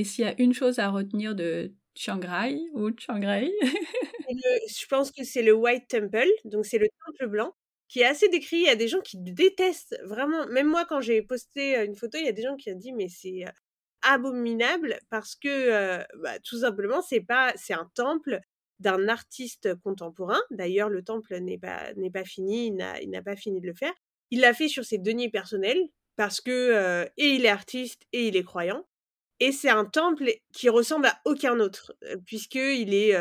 Et s'il y a une chose à retenir de Chiang Rai ou Chiang Rai Je pense que c'est le White Temple, donc c'est le temple blanc, qui est assez décrit. Il y a des gens qui détestent vraiment. Même moi, quand j'ai posté une photo, il y a des gens qui ont dit mais c'est abominable parce que bah, tout simplement c'est pas c'est un temple d'un artiste contemporain. D'ailleurs, le temple n'est pas n'est pas fini, il n'a pas fini de le faire. Il l'a fait sur ses deniers personnels parce que et il est artiste et il est croyant. Et c'est un temple qui ressemble à aucun autre, puisqu'il est,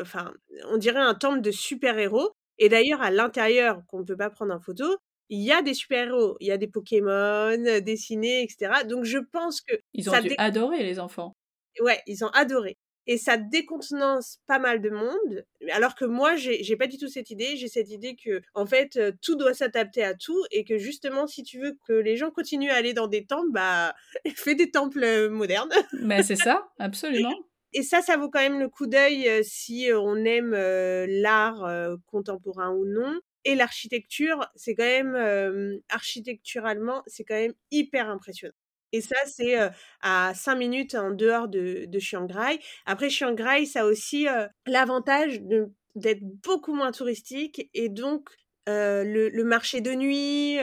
enfin, on dirait un temple de super-héros. Et d'ailleurs, à l'intérieur, qu'on ne peut pas prendre en photo, il y a des super-héros, il y a des Pokémon dessinés, etc. Donc je pense que... Ils ont dû adorer les enfants. Ouais, ils ont adoré et ça décontenance pas mal de monde. Alors que moi, j'ai pas du tout cette idée. J'ai cette idée que, en fait, euh, tout doit s'adapter à tout et que justement, si tu veux que les gens continuent à aller dans des temples, bah, fais des temples euh, modernes. Mais c'est ça, absolument. Et ça, ça vaut quand même le coup d'œil euh, si on aime l'art contemporain ou non. Et l'architecture, c'est quand même, architecturalement, c'est quand même hyper impressionnant. Et ça, c'est à 5 minutes en dehors de, de Chiang Rai. Après, Chiang Rai, ça a aussi l'avantage d'être beaucoup moins touristique et donc le, marché de nuit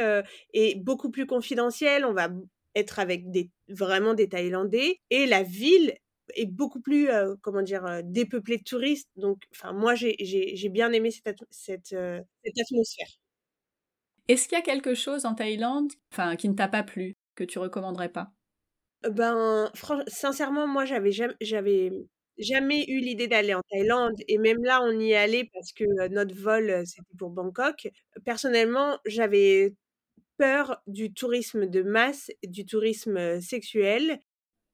est beaucoup plus confidentiel. On va être avec vraiment des Thaïlandais et la ville est beaucoup plus, comment dire, dépeuplée de touristes. Donc, enfin, moi, j'ai bien aimé cette, cette, cette atmosphère. Est-ce qu'il y a quelque chose en Thaïlande enfin, qui ne t'a pas plu? Que tu recommanderais pas? Ben, sincèrement, moi, j'avais jamais, j'avais jamais eu l'idée d'aller en Thaïlande et même là, on y est allé parce que notre vol, c'était pour Bangkok. Personnellement, j'avais peur du tourisme de masse, du tourisme sexuel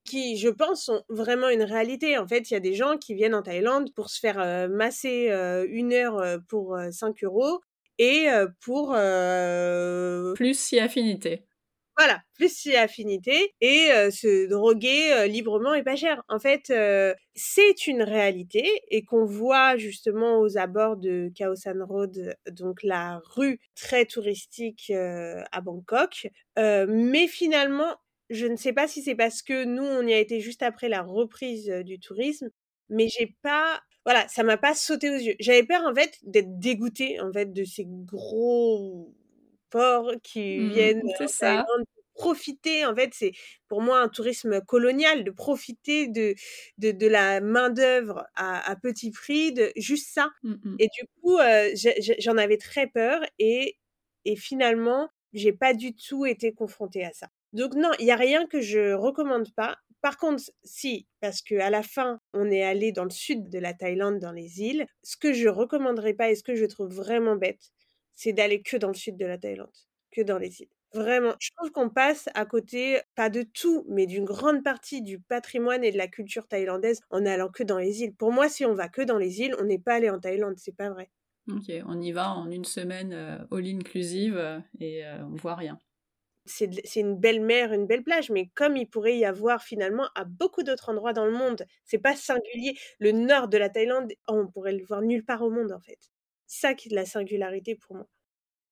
qui, je pense, sont vraiment une réalité. En fait, il y a des gens qui viennent en Thaïlande pour se faire masser une heure pour 5 euros et pour... Plus si affinité. Voilà, plus si affinité et se droguer librement et pas cher. En fait, c'est une réalité et qu'on voit justement aux abords de Khao San Road, donc la rue très touristique à Bangkok. mais finalement, je ne sais pas si c'est parce que nous, on y a été juste après la reprise du tourisme, mais j'ai pas voilà, ça m'a pas sauté aux yeux. J'avais peur en fait d'être dégoûtée en fait de ces gros qui mmh, viennent ça. profiter. En fait, c'est pour moi un tourisme colonial, de profiter de, de, la main-d'œuvre à, petit prix, de juste ça. Mmh, et du coup, j'en avais très peur et, et finalement, j'ai pas du tout été confrontée à ça. Donc non, il y a rien que je recommande pas. Par contre, si, parce que à la fin, on est allé dans le sud de la Thaïlande, dans les îles, ce que je recommanderais pas et ce que je trouve vraiment bête, c'est d'aller que dans le sud de la Thaïlande, que dans les îles. Vraiment, je trouve qu'on passe à côté, pas de tout, mais d'une grande partie du patrimoine et de la culture thaïlandaise en allant que dans les îles. Pour moi, si on va que dans les îles, on n'est pas allé en Thaïlande, c'est pas vrai. Ok, on y va en une semaine euh, all-inclusive euh, et euh, on voit rien. C'est une belle mer, une belle plage, mais comme il pourrait y avoir finalement à beaucoup d'autres endroits dans le monde, c'est pas singulier. Le nord de la Thaïlande, on pourrait le voir nulle part au monde en fait ça qui est de la singularité pour moi.